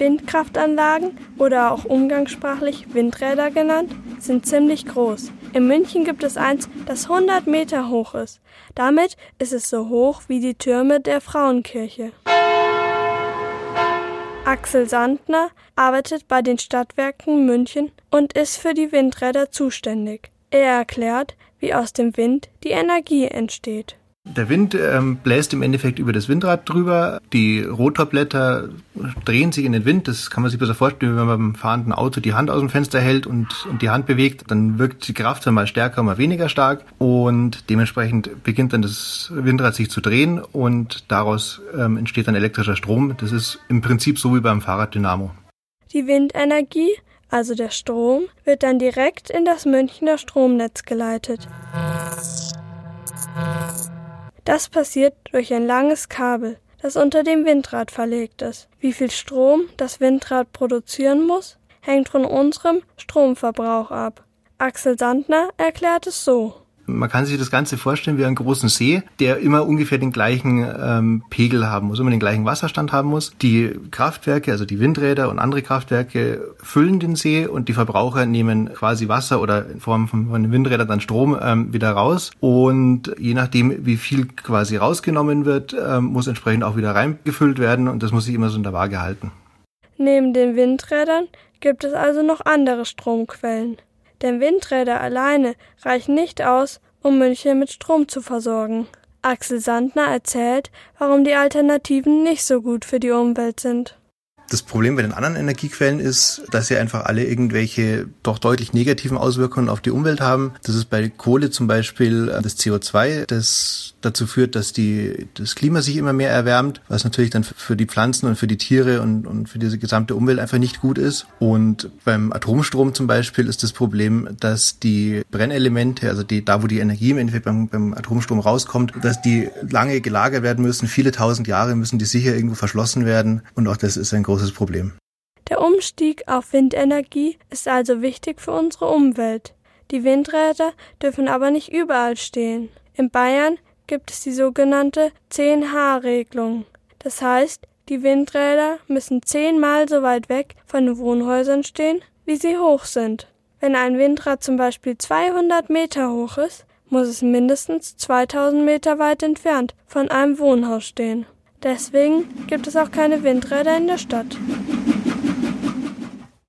Windkraftanlagen oder auch umgangssprachlich Windräder genannt, sind ziemlich groß. In München gibt es eins, das 100 Meter hoch ist. Damit ist es so hoch wie die Türme der Frauenkirche. Axel Sandner arbeitet bei den Stadtwerken München und ist für die Windräder zuständig. Er erklärt, wie aus dem Wind die Energie entsteht. Der Wind ähm, bläst im Endeffekt über das Windrad drüber. Die Rotorblätter drehen sich in den Wind. Das kann man sich besser vorstellen, wenn man beim fahrenden Auto die Hand aus dem Fenster hält und, und die Hand bewegt. Dann wirkt die Kraft dann mal stärker, mal weniger stark. Und dementsprechend beginnt dann das Windrad sich zu drehen und daraus ähm, entsteht dann elektrischer Strom. Das ist im Prinzip so wie beim Fahrraddynamo. Die Windenergie, also der Strom, wird dann direkt in das Münchner Stromnetz geleitet. Das passiert durch ein langes Kabel, das unter dem Windrad verlegt ist. Wie viel Strom das Windrad produzieren muss, hängt von unserem Stromverbrauch ab. Axel Sandner erklärt es so. Man kann sich das Ganze vorstellen wie einen großen See, der immer ungefähr den gleichen ähm, Pegel haben muss, immer den gleichen Wasserstand haben muss. Die Kraftwerke, also die Windräder und andere Kraftwerke füllen den See und die Verbraucher nehmen quasi Wasser oder in Form von, von den Windrädern dann Strom ähm, wieder raus. Und je nachdem, wie viel quasi rausgenommen wird, ähm, muss entsprechend auch wieder reingefüllt werden und das muss sich immer so in der Waage halten. Neben den Windrädern gibt es also noch andere Stromquellen denn Windräder alleine reichen nicht aus, um München mit Strom zu versorgen. Axel Sandner erzählt, warum die Alternativen nicht so gut für die Umwelt sind. Das Problem bei den anderen Energiequellen ist, dass sie einfach alle irgendwelche doch deutlich negativen Auswirkungen auf die Umwelt haben. Das ist bei Kohle zum Beispiel äh, das CO2, das dazu führt, dass die, das Klima sich immer mehr erwärmt, was natürlich dann für die Pflanzen und für die Tiere und, und für diese gesamte Umwelt einfach nicht gut ist. Und beim Atomstrom zum Beispiel ist das Problem, dass die Brennelemente, also die, da wo die Energie im Endeffekt beim, beim Atomstrom rauskommt, dass die lange gelagert werden müssen, viele tausend Jahre müssen die sicher irgendwo verschlossen werden. Und auch das ist ein großes großes Problem. Der Umstieg auf Windenergie ist also wichtig für unsere Umwelt. Die Windräder dürfen aber nicht überall stehen. In Bayern gibt es die sogenannte 10H-Regelung. Das heißt, die Windräder müssen zehnmal so weit weg von den Wohnhäusern stehen, wie sie hoch sind. Wenn ein Windrad zum Beispiel 200 Meter hoch ist, muss es mindestens 2000 Meter weit entfernt von einem Wohnhaus stehen. Deswegen gibt es auch keine Windräder in der Stadt.